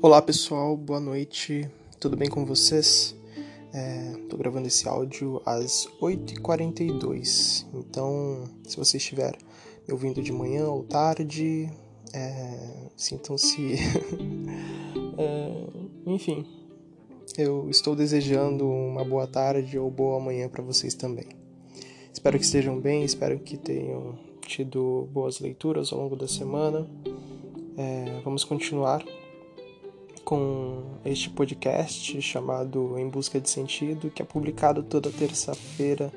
Olá pessoal, boa noite, tudo bem com vocês? Estou é, gravando esse áudio às 8h42, então se você estiver me ouvindo de manhã ou tarde, é, sintam-se. é, enfim, eu estou desejando uma boa tarde ou boa manhã para vocês também. Espero que estejam bem, espero que tenham tido boas leituras ao longo da semana. É, vamos continuar com este podcast chamado Em Busca de Sentido, que é publicado toda terça-feira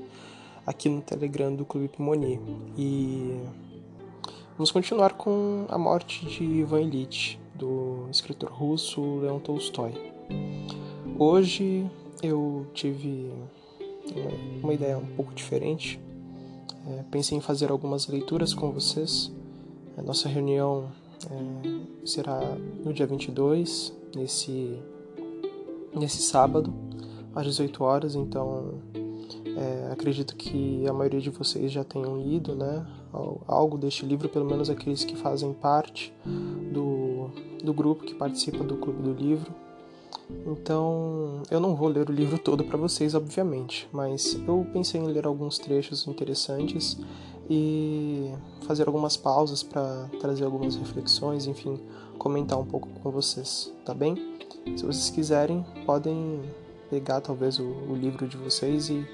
aqui no Telegram do Clube Pimoni. E vamos continuar com a morte de Ivan Illich, do escritor russo Leon Tolstói. Hoje eu tive uma ideia um pouco diferente. É, pensei em fazer algumas leituras com vocês. A nossa reunião é, será no dia 22, nesse, nesse sábado, às 18 horas. Então, é, acredito que a maioria de vocês já tenham lido né, algo deste livro, pelo menos aqueles que fazem parte do, do grupo que participa do Clube do Livro. Então, eu não vou ler o livro todo para vocês, obviamente, mas eu pensei em ler alguns trechos interessantes e fazer algumas pausas para trazer algumas reflexões, enfim, comentar um pouco com vocês, tá bem? Se vocês quiserem, podem pegar talvez o, o livro de vocês e,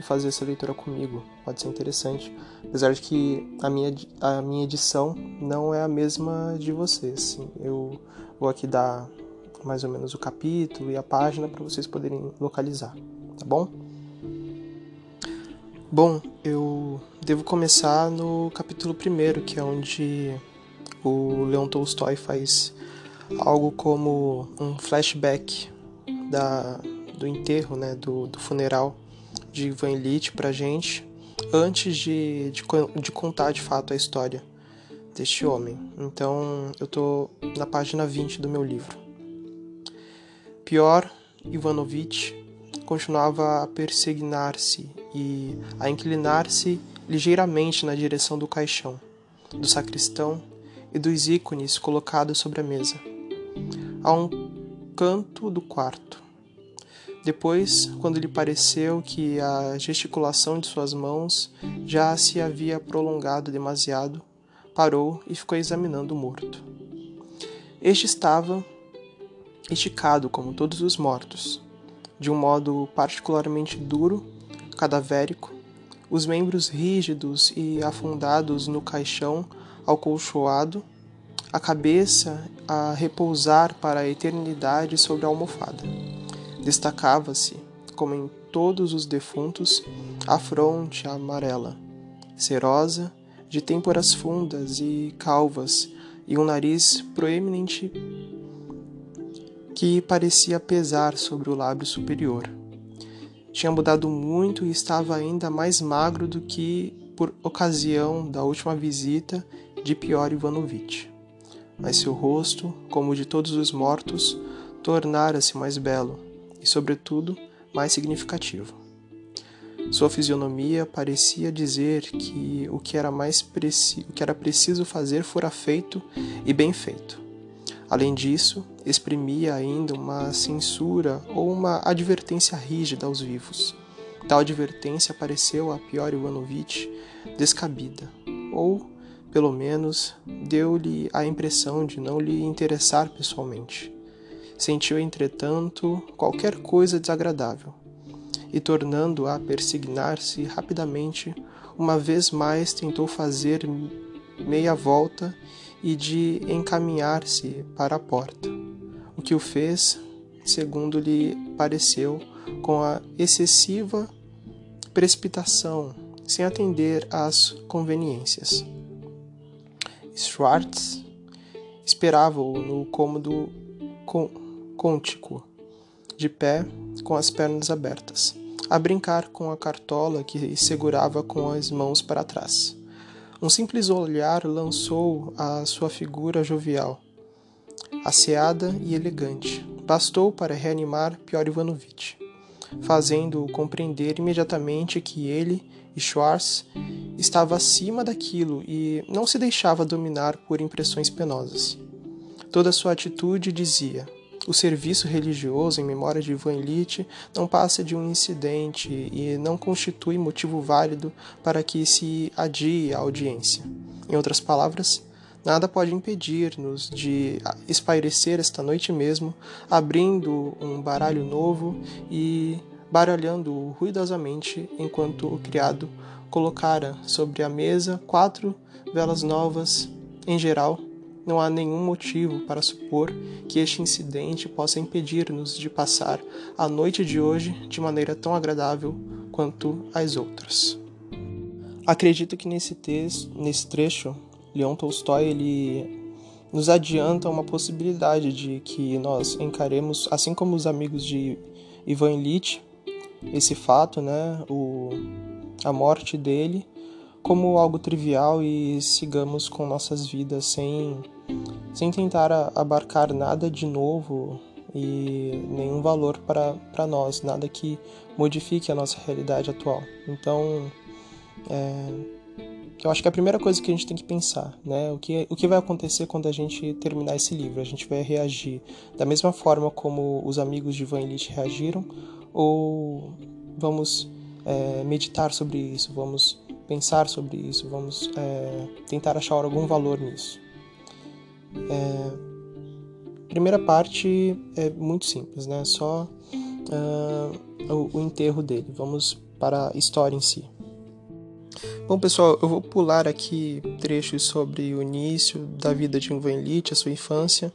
e, fazer essa leitura comigo, pode ser interessante, apesar de que a minha, a minha edição não é a mesma de vocês. Eu vou aqui dar mais ou menos o capítulo e a página para vocês poderem localizar, tá bom? Bom, eu devo começar no capítulo primeiro, que é onde o Leon Tolstói faz algo como um flashback da, do enterro, né, do, do funeral de Ivan Illich pra gente, antes de, de, de contar de fato a história deste homem. Então eu tô na página 20 do meu livro. Pior, Ivanovich continuava a persignar-se e a inclinar-se ligeiramente na direção do caixão, do sacristão e dos ícones colocados sobre a mesa, a um canto do quarto. Depois, quando lhe pareceu que a gesticulação de suas mãos já se havia prolongado demasiado, parou e ficou examinando o morto. Este estava esticado como todos os mortos, de um modo particularmente duro, cadavérico, os membros rígidos e afundados no caixão alcolchoado, a cabeça a repousar para a eternidade sobre a almofada. Destacava-se, como em todos os defuntos, a fronte amarela, serosa, de têmporas fundas e calvas, e um nariz proeminente que parecia pesar sobre o lábio superior. Tinha mudado muito e estava ainda mais magro do que por ocasião da última visita de Pior Ivanovitch. Mas seu rosto, como o de todos os mortos, tornara-se mais belo e, sobretudo, mais significativo. Sua fisionomia parecia dizer que o que era mais o que era preciso fazer fora feito e bem feito. Além disso, exprimia ainda uma censura ou uma advertência rígida aos vivos. Tal advertência pareceu a Pior Ivanovitch descabida, ou, pelo menos, deu-lhe a impressão de não lhe interessar pessoalmente. Sentiu, entretanto, qualquer coisa desagradável, e tornando a persignar-se rapidamente, uma vez mais tentou fazer meia volta e de encaminhar-se para a porta, o que o fez, segundo lhe pareceu, com a excessiva precipitação, sem atender às conveniências. Schwartz esperava-o no cômodo côntico, de pé, com as pernas abertas, a brincar com a cartola que segurava com as mãos para trás. Um simples olhar lançou a sua figura jovial, asseada e elegante. Bastou para reanimar Pior Ivanovitch, fazendo-o compreender imediatamente que ele e Schwartz estava acima daquilo e não se deixava dominar por impressões penosas. Toda sua atitude dizia: o serviço religioso em memória de Ivan Illich não passa de um incidente e não constitui motivo válido para que se adie a audiência. Em outras palavras, nada pode impedir-nos de espairecer esta noite mesmo, abrindo um baralho novo e baralhando-o ruidosamente enquanto o criado colocara sobre a mesa quatro velas novas, em geral, não há nenhum motivo para supor que este incidente possa impedir-nos de passar a noite de hoje de maneira tão agradável quanto as outras. Acredito que nesse texto, nesse trecho, Leon Tolstói ele nos adianta uma possibilidade de que nós encaremos, assim como os amigos de Ivan Illich, esse fato, né, o, a morte dele, como algo trivial e sigamos com nossas vidas sem, sem tentar abarcar nada de novo e nenhum valor para nós, nada que modifique a nossa realidade atual. Então, é, eu acho que é a primeira coisa que a gente tem que pensar, né? O que, o que vai acontecer quando a gente terminar esse livro? A gente vai reagir da mesma forma como os amigos de Van Illich reagiram ou vamos é, meditar sobre isso, vamos pensar sobre isso, vamos é, tentar achar algum valor nisso. É, primeira parte é muito simples, né? Só uh, o, o enterro dele. Vamos para a história em si. Bom, pessoal, eu vou pular aqui trechos sobre o início da vida de Ivan Illich, a sua infância.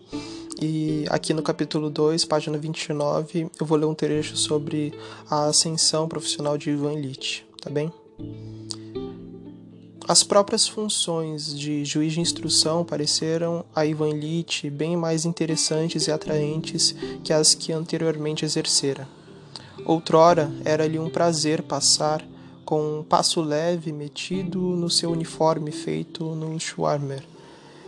E aqui no capítulo 2, página 29, eu vou ler um trecho sobre a ascensão profissional de Ivan Illich, tá bem? As próprias funções de juiz de instrução pareceram a Ivan Illich bem mais interessantes e atraentes que as que anteriormente exercera. Outrora era-lhe um prazer passar com um passo leve metido no seu uniforme feito no Schwarmer,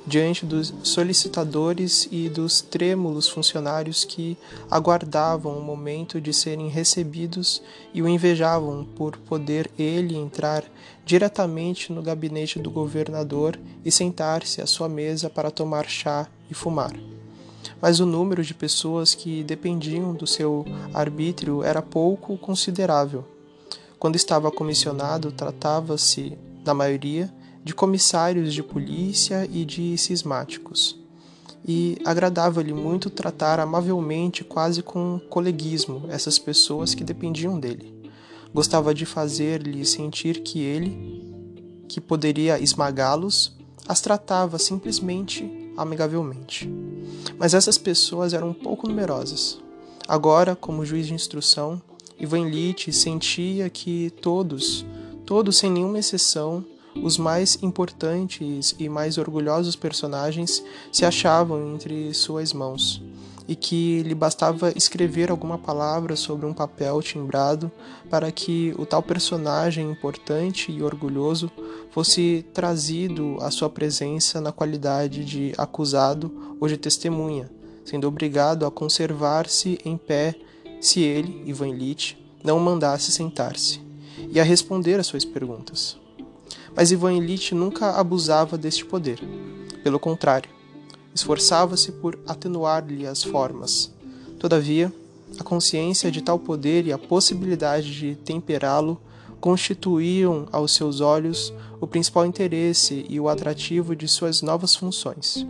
diante dos solicitadores e dos trêmulos funcionários que aguardavam o momento de serem recebidos e o invejavam por poder ele entrar diretamente no gabinete do governador e sentar-se à sua mesa para tomar chá e fumar. Mas o número de pessoas que dependiam do seu arbítrio era pouco considerável. Quando estava comissionado, tratava-se, na maioria, de comissários de polícia e de cismáticos. E agradava-lhe muito tratar amavelmente, quase com coleguismo, essas pessoas que dependiam dele. Gostava de fazer-lhe sentir que ele, que poderia esmagá-los, as tratava simplesmente amigavelmente. Mas essas pessoas eram um pouco numerosas. Agora, como juiz de instrução, Ivan Illich sentia que todos, todos sem nenhuma exceção, os mais importantes e mais orgulhosos personagens se achavam entre suas mãos, e que lhe bastava escrever alguma palavra sobre um papel timbrado para que o tal personagem importante e orgulhoso fosse trazido à sua presença na qualidade de acusado ou de testemunha, sendo obrigado a conservar-se em pé se ele, Ivan Illich, não o mandasse sentar-se e a responder às suas perguntas. Mas Ivan Illich nunca abusava deste poder. Pelo contrário, esforçava-se por atenuar-lhe as formas. Todavia, a consciência de tal poder e a possibilidade de temperá-lo constituíam aos seus olhos o principal interesse e o atrativo de suas novas funções.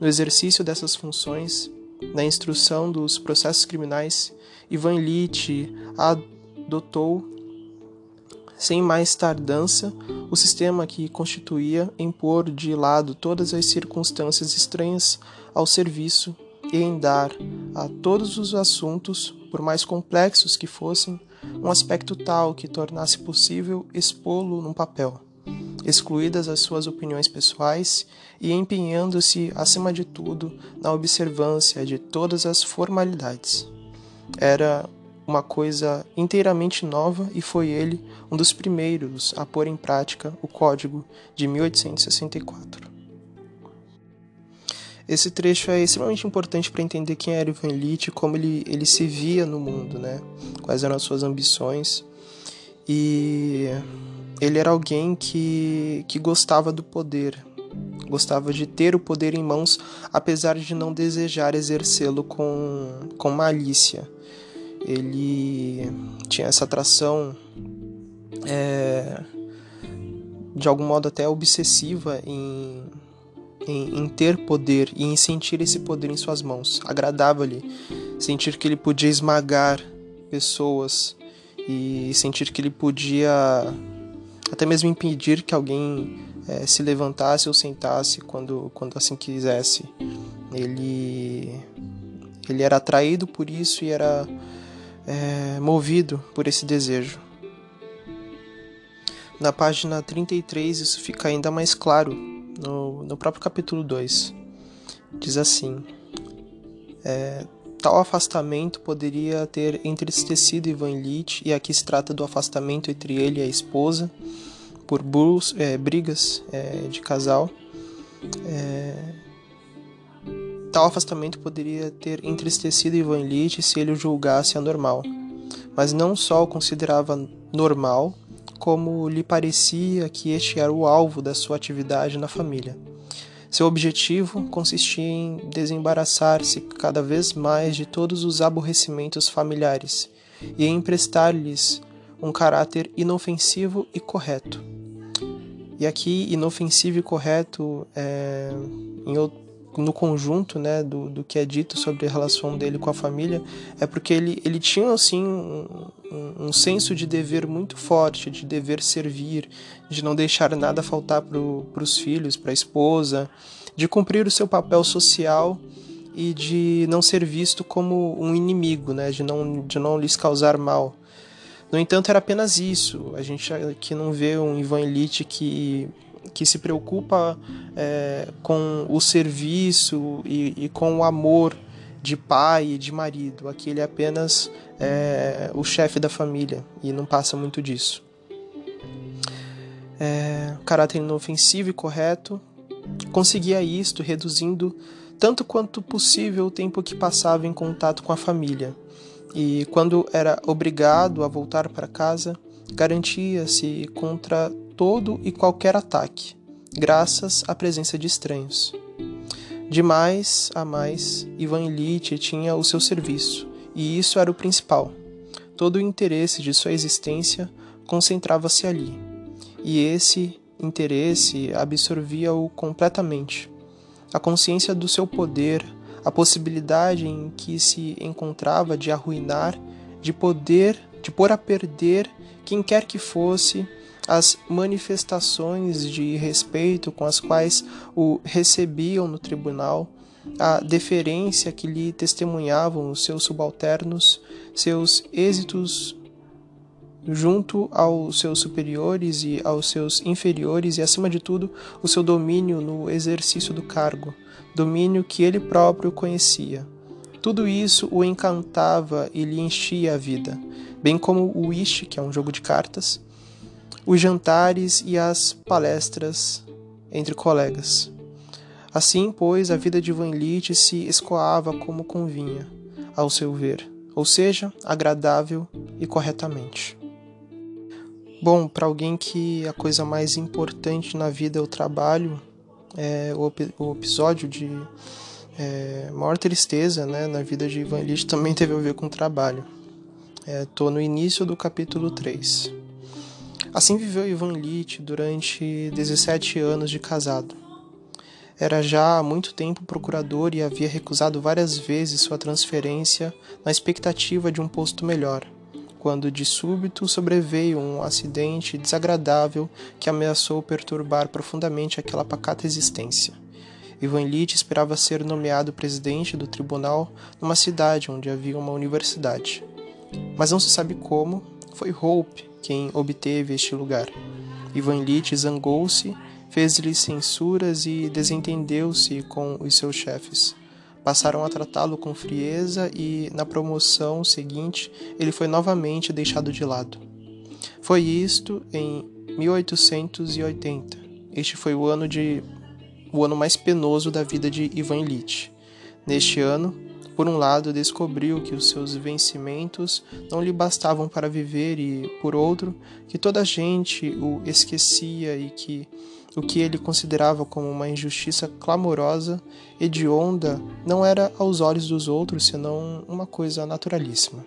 No exercício dessas funções, na instrução dos processos criminais, Ivan Illich adotou, sem mais tardança, o sistema que constituía em pôr de lado todas as circunstâncias estranhas ao serviço e em dar a todos os assuntos, por mais complexos que fossem, um aspecto tal que tornasse possível expô-lo num papel, excluídas as suas opiniões pessoais e empenhando-se, acima de tudo, na observância de todas as formalidades. Era uma coisa inteiramente nova e foi ele um dos primeiros a pôr em prática o Código de 1864. Esse trecho é extremamente importante para entender quem era Ivan Illich, como ele, ele se via no mundo, né? quais eram as suas ambições. E ele era alguém que, que gostava do poder, gostava de ter o poder em mãos, apesar de não desejar exercê-lo com, com malícia. Ele tinha essa atração, é, de algum modo até obsessiva, em, em, em ter poder e em sentir esse poder em suas mãos. Agradava-lhe sentir que ele podia esmagar pessoas e sentir que ele podia até mesmo impedir que alguém é, se levantasse ou sentasse quando, quando assim quisesse. Ele, ele era atraído por isso e era é, movido por esse desejo. Na página 33, isso fica ainda mais claro, no, no próprio capítulo 2. Diz assim: é, Tal afastamento poderia ter entristecido Ivan Illich, e aqui se trata do afastamento entre ele e a esposa, por é, brigas é, de casal. É, tal afastamento poderia ter entristecido Ivan Illich se ele o julgasse anormal, mas não só o considerava normal, como lhe parecia que este era o alvo da sua atividade na família. Seu objetivo consistia em desembaraçar-se cada vez mais de todos os aborrecimentos familiares e em emprestar-lhes um caráter inofensivo e correto. E aqui, inofensivo e correto, é, em, no conjunto né, do, do que é dito sobre a relação dele com a família, é porque ele, ele tinha assim um, um, senso de dever muito forte, de dever servir, de não deixar nada faltar para os filhos, para a esposa, de cumprir o seu papel social e de não ser visto como um inimigo, né, de, não, de não lhes causar mal. No entanto, era apenas isso. A gente aqui não vê um Ivan Elite que que se preocupa é, com o serviço e, e, com o amor de pai e de marido. Aqui ele é apenas é, o chefe da família e não passa muito disso. É, caráter inofensivo e correto. Conseguia isto reduzindo tanto quanto possível o tempo que passava em contato com a família. E quando era obrigado a voltar para casa, garantia-se contra todo e qualquer ataque, graças à presença de estranhos. De mais a mais, Ivan Illich tinha o seu serviço, e isso era o principal. Todo o interesse de sua existência concentrava-se ali, e esse interesse absorvia-o completamente. A consciência do seu poder, a possibilidade em que se encontrava de arruinar, de poder, de pôr a perder quem quer que fosse, as manifestações de respeito com as quais o recebiam no tribunal, a deferência que lhe testemunhavam os seus subalternos, seus êxitos junto aos seus superiores e aos seus inferiores e, acima de tudo, o seu domínio no exercício do cargo, domínio que ele próprio conhecia. Tudo isso o encantava e lhe enchia a vida, bem como o whist, que é um jogo de cartas, os jantares e as palestras entre colegas. Assim, pois, a vida de Van Litt se escoava como convinha, ao seu ver, ou seja, agradável e corretamente. Bom, para alguém que a coisa mais importante na vida é o trabalho, é, o, o, episódio de é, maior tristeza né, na vida de Ivan Litt também teve a ver com o trabalho. Estou é, no início do capítulo 3. Assim viveu Ivan Litt durante 17 anos de casado. Era já há muito tempo procurador e havia recusado várias vezes sua transferência na expectativa de um posto melhor, quando de súbito sobreveio um acidente desagradável que ameaçou perturbar profundamente aquela pacata existência. Ivan Litt esperava ser nomeado presidente do tribunal numa cidade onde havia uma universidade. Mas não se sabe como, foi Hope quem obteve este lugar. Ivan Illich zangou-se, fez-lhe censuras e desentendeu-se com os seus chefes. Passaram a tratá-lo com frieza e, na promoção seguinte, ele foi novamente deixado de lado. Foi isto em 1880. Este foi o ano de o ano mais penoso da vida de Ivan Illich. Neste ano, por um lado, descobriu que os seus vencimentos não lhe bastavam para viver, e, por outro, que toda a gente o esquecia e que o que ele considerava como uma injustiça clamorosa, hedionda, não era aos olhos dos outros senão uma coisa naturalíssima.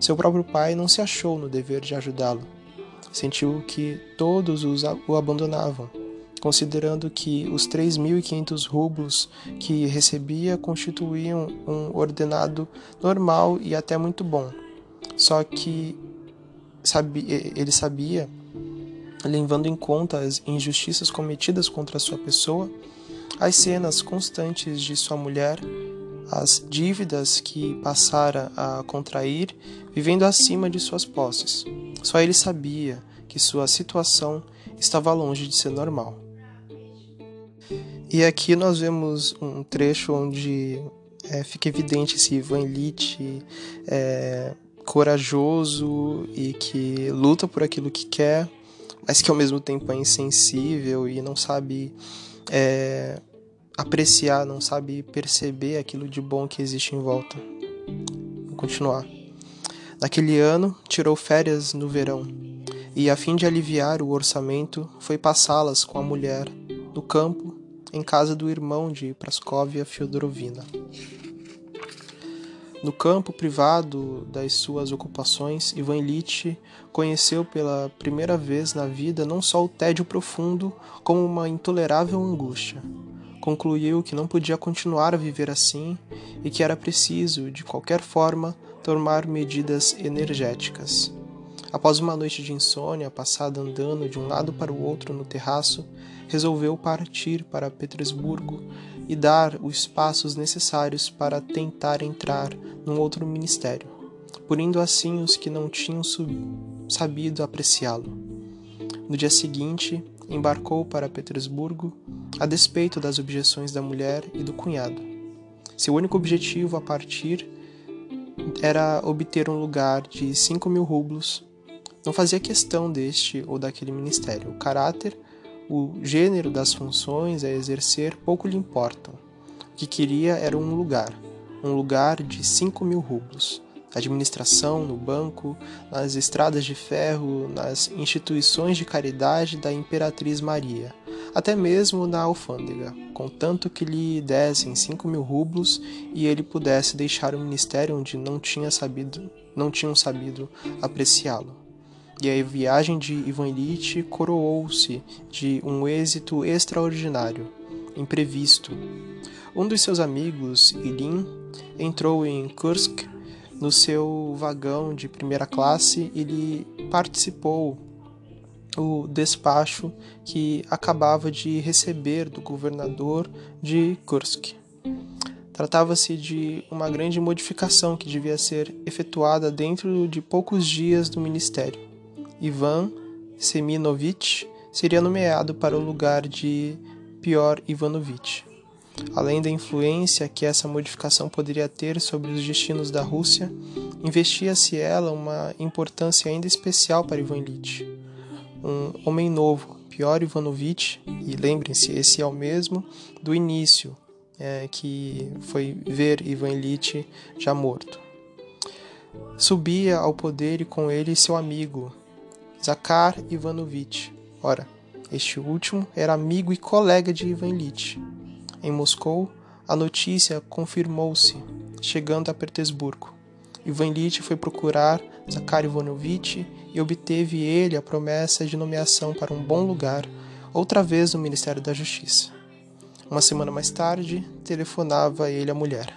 Seu próprio pai não se achou no dever de ajudá-lo. Sentiu que todos os, o abandonavam, considerando que os 3.500 rublos que recebia constituíam um ordenado normal e até muito bom. Só que sabia, ele sabia levando em conta as injustiças cometidas contra sua pessoa, as cenas constantes de sua mulher, as dívidas que passara a contrair, vivendo acima de suas posses. Só ele sabia que sua situação estava longe de ser normal. E aqui nós vemos um trecho onde é, fica evidente esse Ivan Illich é, corajoso e que luta por aquilo que quer, mas que ao mesmo tempo é insensível e não sabe é, apreciar, não sabe perceber aquilo de bom que existe em volta. Vou continuar. Naquele ano, tirou férias no verão e, a fim de aliviar o orçamento, foi passá-las com a mulher no campo, em casa do irmão de Praskovia Fyodorovina. No campo privado das suas ocupações, Ivan Illich conheceu pela primeira vez na vida não só o tédio profundo, como uma intolerável angústia. Concluiu que não podia continuar a viver assim e que era preciso, de qualquer forma, tomar medidas energéticas. Após uma noite de insônia passada andando de um lado para o outro no terraço, resolveu partir para Petersburgo e dar os passos necessários para tentar entrar num outro ministério, punindo assim os que não tinham sabido apreciá-lo. No dia seguinte, embarcou para Petersburgo, a despeito das objeções da mulher e do cunhado. Seu único objetivo a partir era obter um lugar de cinco mil rublos. Não fazia questão deste ou daquele ministério. O caráter o gênero das funções a exercer pouco lhe importam. O que queria era um lugar, um lugar de cinco mil rublos. Administração no banco, nas estradas de ferro, nas instituições de caridade da Imperatriz Maria, até mesmo na alfândega, contanto que lhe dessem cinco mil rublos e ele pudesse deixar o ministério onde não, tinha sabido, não tinham sabido apreciá-lo e a viagem de Ivan Illich coroou-se de um êxito extraordinário, imprevisto. Um dos seus amigos, Ilin, entrou em Kursk no seu vagão de primeira classe e lhe participou o despacho que acabava de receber do governador de Kursk. Tratava-se de uma grande modificação que devia ser efetuada dentro de poucos dias do ministério. Ivan Seminovich seria nomeado para o lugar de Pior Ivanovich. Além da influência que essa modificação poderia ter sobre os destinos da Rússia, investia-se ela uma importância ainda especial para Ivan Illich. Um homem novo, Pior Ivanovich, e lembrem-se, esse é o mesmo do início, é, que foi ver Ivan Illich já morto. Subia ao poder e com ele seu amigo, Zakhar Ivanovich. Ora, este último era amigo e colega de Ivan Illich. Em Moscou, a notícia confirmou-se, chegando a Petersburgo. Ivan Illich foi procurar Zakhar Ivanovich e obteve ele a promessa de nomeação para um bom lugar, outra vez no Ministério da Justiça. Uma semana mais tarde, telefonava ele à mulher.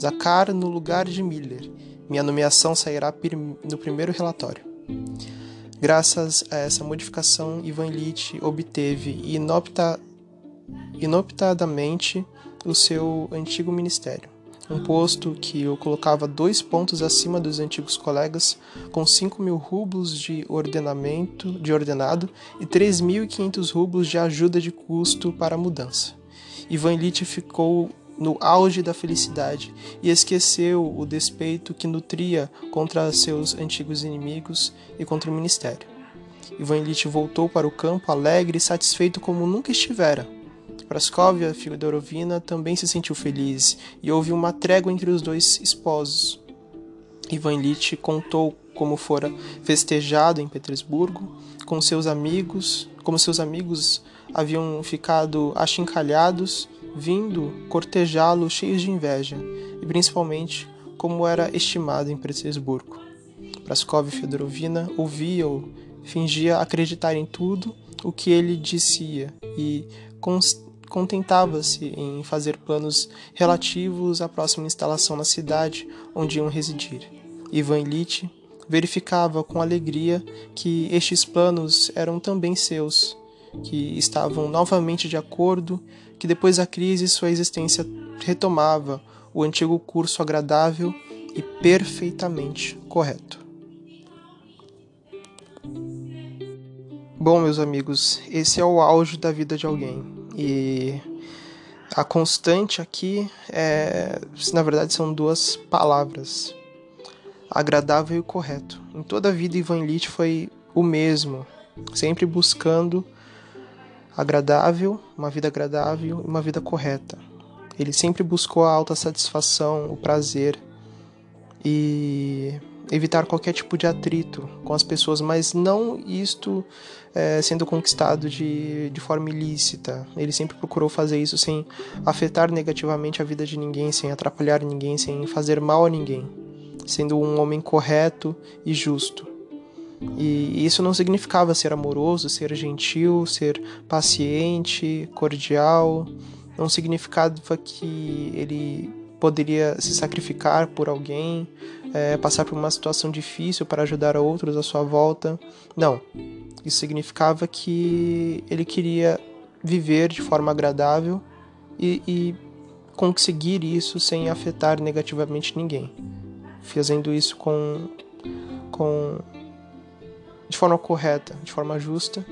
Zakhar no lugar de Miller. Minha nomeação sairá no primeiro relatório. Graças a essa modificação, Ivan Illich obteve inopta, inoptadamente o seu antigo ministério, um posto que o colocava dois pontos acima dos antigos colegas, com 5 mil rublos de ordenamento de ordenado e 3.500 rublos de ajuda de custo para a mudança. Ivan Illich ficou no auge da felicidade e esqueceu o despeito que nutria contra seus antigos inimigos e contra o ministério. Ivan Illich voltou para o campo alegre e satisfeito como nunca estivera. Praskovia Fyodorovina também se sentiu feliz e houve uma trégua entre os dois esposos. Ivan Illich contou como fora festejado em Petersburgo com seus amigos, como seus amigos haviam ficado achincalhados, vindo cortejá-lo cheios de inveja, e principalmente como era estimado em Petersburgo. Praskov Fedorovina ouvia-o, fingia acreditar em tudo o que ele dizia e contentava-se em fazer planos relativos à próxima instalação na cidade onde iam residir. Ivan Ilitch verificava com alegria que estes planos eram também seus, que estavam novamente de acordo, que depois da crise sua existência retomava o antigo curso agradável e perfeitamente correto. Bom, meus amigos, esse é o auge da vida de alguém. E a constante aqui é, na verdade, são duas palavras: agradável e correto. Em toda a vida, Ivan Illich foi o mesmo, sempre buscando agradável, uma vida agradável e uma vida correta. Ele sempre buscou a alta satisfação, o prazer e evitar qualquer tipo de atrito com as pessoas, mas não isto é, sendo conquistado de, de forma ilícita. Ele sempre procurou fazer isso sem afetar negativamente a vida de ninguém, sem atrapalhar ninguém, sem fazer mal a ninguém, sendo um homem correto e justo. E isso não significava ser amoroso, ser gentil, ser paciente, cordial. Não significava que ele poderia se sacrificar por alguém, é, passar por uma situação difícil para ajudar outros à sua volta. Não. Isso significava que ele queria viver de forma agradável e, e conseguir isso sem afetar negativamente ninguém, fazendo isso com, com de forma correta, de forma justa.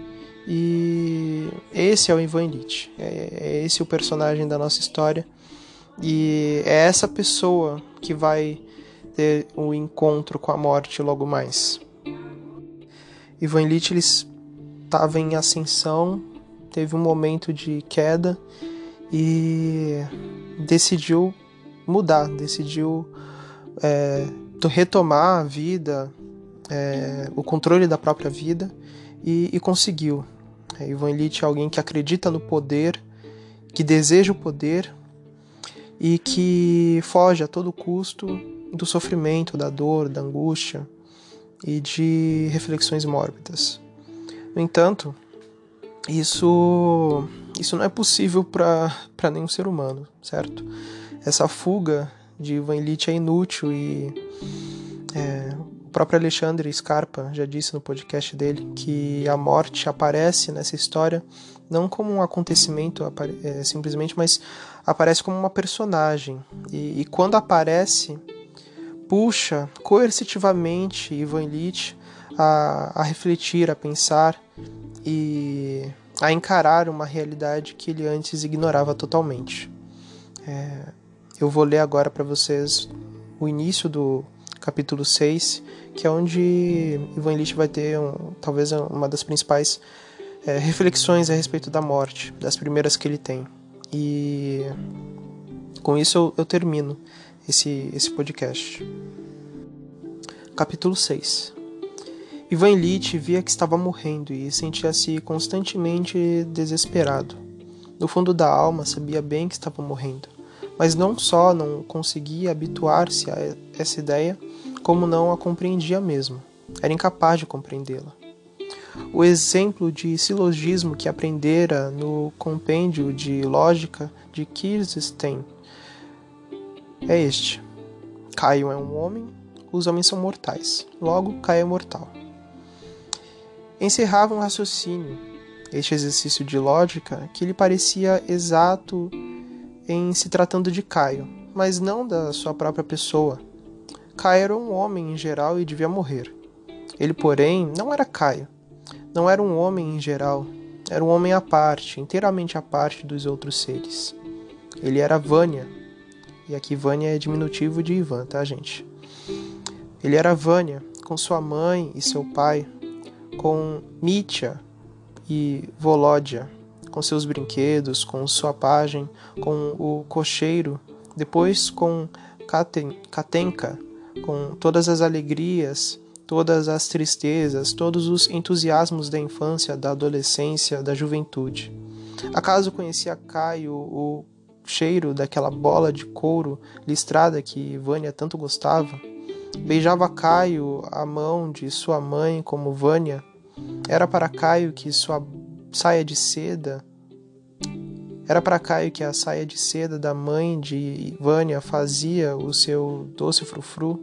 E esse é o Ivan Illich, é, é esse o personagem da nossa história. E é essa pessoa que vai ter o um encontro com a morte logo mais. Ivan Illich estava em ascensão, teve um momento de queda e decidiu mudar, decidiu é, retomar a vida, é, o controle da própria vida e, e conseguiu. É, Ivan Illich é alguém que acredita no poder, que deseja o poder e que foge a todo custo do sofrimento, da dor, da angústia e de reflexões mórbidas. No entanto, isso, isso não é possível para nenhum ser humano, certo? Essa fuga de Ivan Illich é inútil e próprio Alexandre Scarpa já disse no podcast dele que a morte aparece nessa história não como um acontecimento é, simplesmente, mas aparece como uma personagem. E, e quando aparece, puxa coercitivamente Ivan Illich a, a refletir, a pensar e a encarar uma realidade que ele antes ignorava totalmente. É, eu vou ler agora para vocês o início do capítulo 6, que é onde Ivan Illich vai ter um, talvez uma das principais é, reflexões a respeito da morte, das primeiras que ele tem. E com isso eu, eu termino esse, esse podcast. Capítulo 6 Ivan Illich via que estava morrendo e sentia-se constantemente desesperado. No fundo da alma, sabia bem que estava morrendo, mas não só não conseguia habituar-se a essa ideia, como não a compreendia mesmo. Era incapaz de compreendê-la. O exemplo de silogismo que aprendera no compêndio de lógica de Kirsten é este: Caio é um homem, os homens são mortais, logo Caio é mortal. Encerrava um raciocínio, este exercício de lógica, que lhe parecia exato em se tratando de Caio, mas não da sua própria pessoa. Caio era um homem em geral e devia morrer. Ele, porém, não era Caio não era um homem em geral, era um homem à parte, inteiramente à parte dos outros seres. Ele era Vânia, e aqui Vânia é diminutivo de Ivan, tá, gente? Ele era Vânia, com sua mãe e seu pai, com Mitya e Volodya, com seus brinquedos, com sua pagem, com o cocheiro, depois com Katenka, com todas as alegrias todas as tristezas, todos os entusiasmos da infância, da adolescência, da juventude. Acaso conhecia Caio o cheiro daquela bola de couro listrada que Vânia tanto gostava? Beijava Caio a mão de sua mãe como Vânia? Era para Caio que sua saia de seda era para Caio que a saia de seda da mãe de Vânia fazia o seu doce frufru.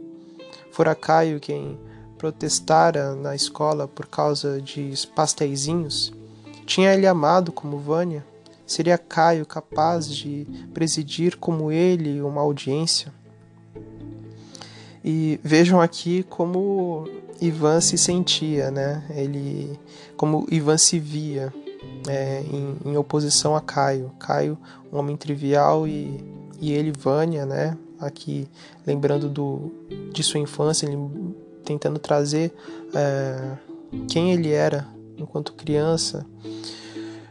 Fora Caio quem protestara na escola por causa de pasteizinhos. Tinha ele amado como Vânia? Seria Caio capaz de presidir como ele uma audiência? E vejam aqui como Ivan se sentia, né? Ele, como Ivan se via é, em, em, oposição a Caio. Caio, um homem trivial, e, e ele, Vânia, né? Aqui, lembrando do, de sua infância, ele tentando trazer é, quem ele era enquanto criança,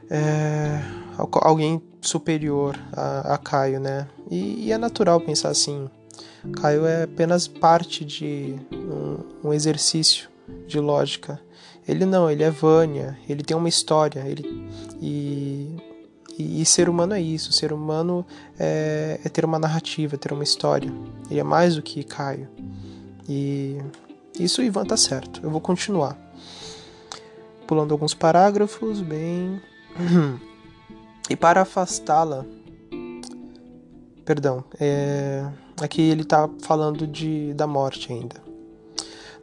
é, alguém superior a, a Caio, né? E, e, é natural pensar assim. Caio é apenas parte de um, um exercício de lógica ele não, ele é Vânia, ele tem uma história, ele e, e, e ser humano é isso, ser humano é, é, ter uma narrativa, é ter uma história. Ele é mais do que Caio. E isso o Ivan tá certo. Eu vou continuar. Pulando alguns parágrafos, bem. e para afastá-la. Perdão, é... aqui ele tá falando de, da morte ainda.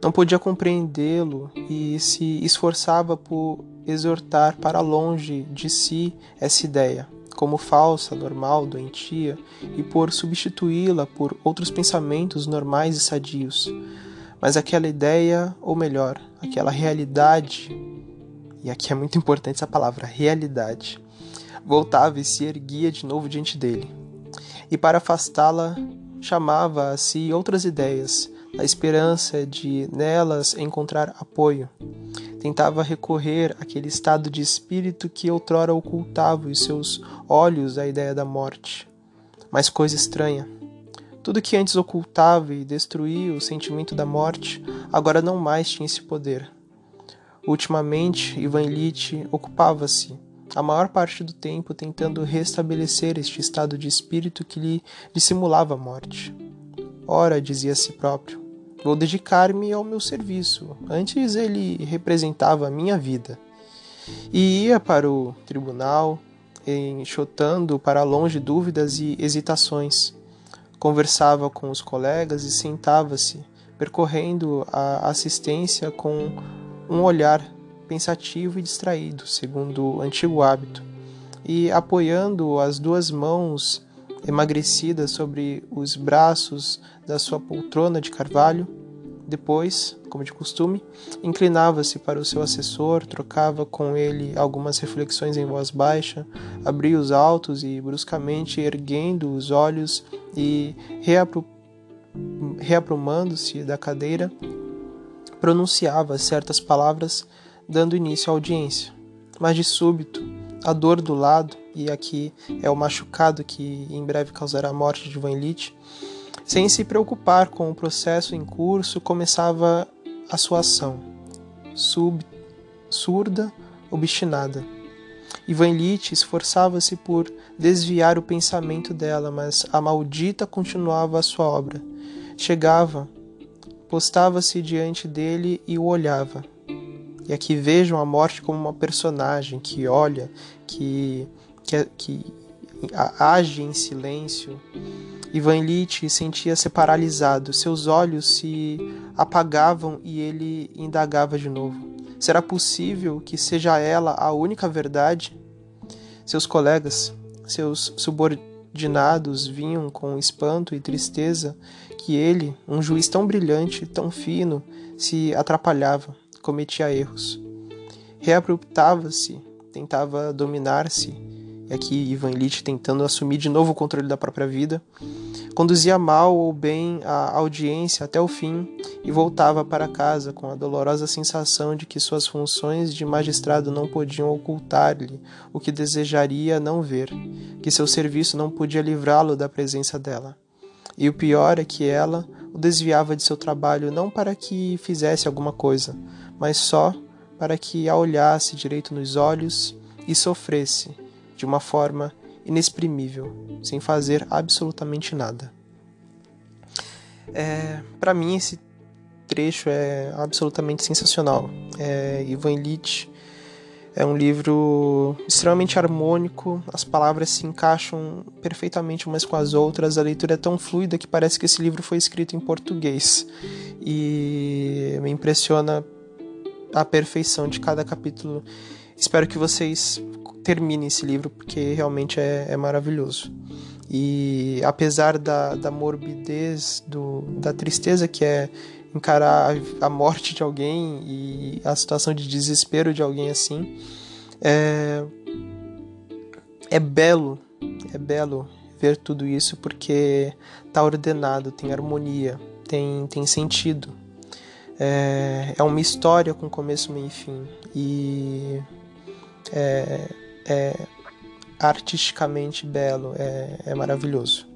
Não podia compreendê-lo e se esforçava por exortar para longe de si essa ideia, como falsa, normal, doentia, e por substituí-la por outros pensamentos normais e sadios. Mas aquela ideia, ou melhor, aquela realidade, e aqui é muito importante essa palavra, realidade, voltava e se erguia de novo diante dele. E para afastá-la, chamava a si outras ideias, a esperança de nelas encontrar apoio. Tentava recorrer àquele estado de espírito que outrora ocultava os seus olhos a ideia da morte. Mas coisa estranha. Tudo que antes ocultava e destruía o sentimento da morte, agora não mais tinha esse poder. Ultimamente, Ivan Illich ocupava-se, a maior parte do tempo, tentando restabelecer este estado de espírito que lhe dissimulava a morte. Ora, dizia a si próprio, vou dedicar-me ao meu serviço. Antes ele representava a minha vida. E ia para o tribunal, enxotando para longe dúvidas e hesitações. Conversava com os colegas e sentava-se, percorrendo a assistência com um olhar pensativo e distraído, segundo o antigo hábito, e apoiando as duas mãos emagrecida sobre os braços da sua poltrona de carvalho. Depois, como de costume, inclinava-se para o seu assessor, trocava com ele algumas reflexões em voz baixa, abria os altos e, bruscamente erguendo os olhos e reapro reaprumando-se da cadeira, pronunciava certas palavras, dando início à audiência. Mas de súbito, a dor do lado, e aqui é o machucado que em breve causará a morte de Van Lit, sem se preocupar com o processo em curso, começava a sua ação, sub, surda, obstinada. Ivan Lit esforçava-se por desviar o pensamento dela, mas a maldita continuava a sua obra. Chegava, postava-se diante dele e o olhava. E aqui vejam a morte como uma personagem que olha, que, que, que age em silêncio. Ivan Illich sentia-se paralisado, seus olhos se apagavam e ele indagava de novo. Será possível que seja ela a única verdade? Seus colegas, seus subordinados vinham com espanto e tristeza que ele, um juiz tão brilhante, tão fino, se atrapalhava cometia erros. Reapruptava-se, tentava dominar-se, e aqui Ivan Illich tentando assumir de novo o controle da própria vida, conduzia mal ou bem a audiência até o fim e voltava para casa com a dolorosa sensação de que suas funções de magistrado não podiam ocultar-lhe o que desejaria não ver, que seu serviço não podia livrá-lo da presença dela. E o pior é que ela o desviava de seu trabalho não para que fizesse alguma coisa, mas só para que a olhasse direito nos olhos e sofresse de uma forma inexprimível, sem fazer absolutamente nada. É, para mim, esse trecho é absolutamente sensacional. É, Ivan Illich é um livro extremamente harmônico, as palavras se encaixam perfeitamente umas com as outras, a leitura é tão fluida que parece que esse livro foi escrito em português. E me impressiona a perfeição de cada capítulo. Espero que vocês terminem esse livro porque realmente é, é maravilhoso. E apesar da, da morbidez, do, da tristeza que é encarar a morte de alguém e a situação de desespero de alguém assim, é, é belo, é belo ver tudo isso porque tá ordenado, tem harmonia, tem, tem sentido. É, é uma história com começo, meio e fim. E é, é artisticamente belo, é, é maravilhoso.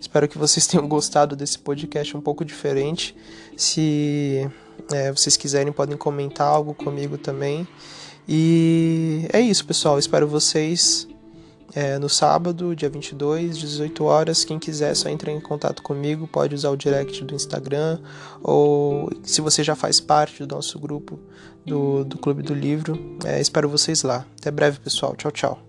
Espero que vocês tenham gostado desse podcast um pouco diferente. Se é, vocês quiserem, podem comentar algo comigo também. E é isso, pessoal. Espero vocês é, no sábado, dia 22, 18 horas. Quem quiser, só entrar em contato comigo. Pode usar o direct do Instagram. Ou se você já faz parte do nosso grupo do, do Clube do Livro, é, espero vocês lá. Até breve, pessoal. Tchau, tchau.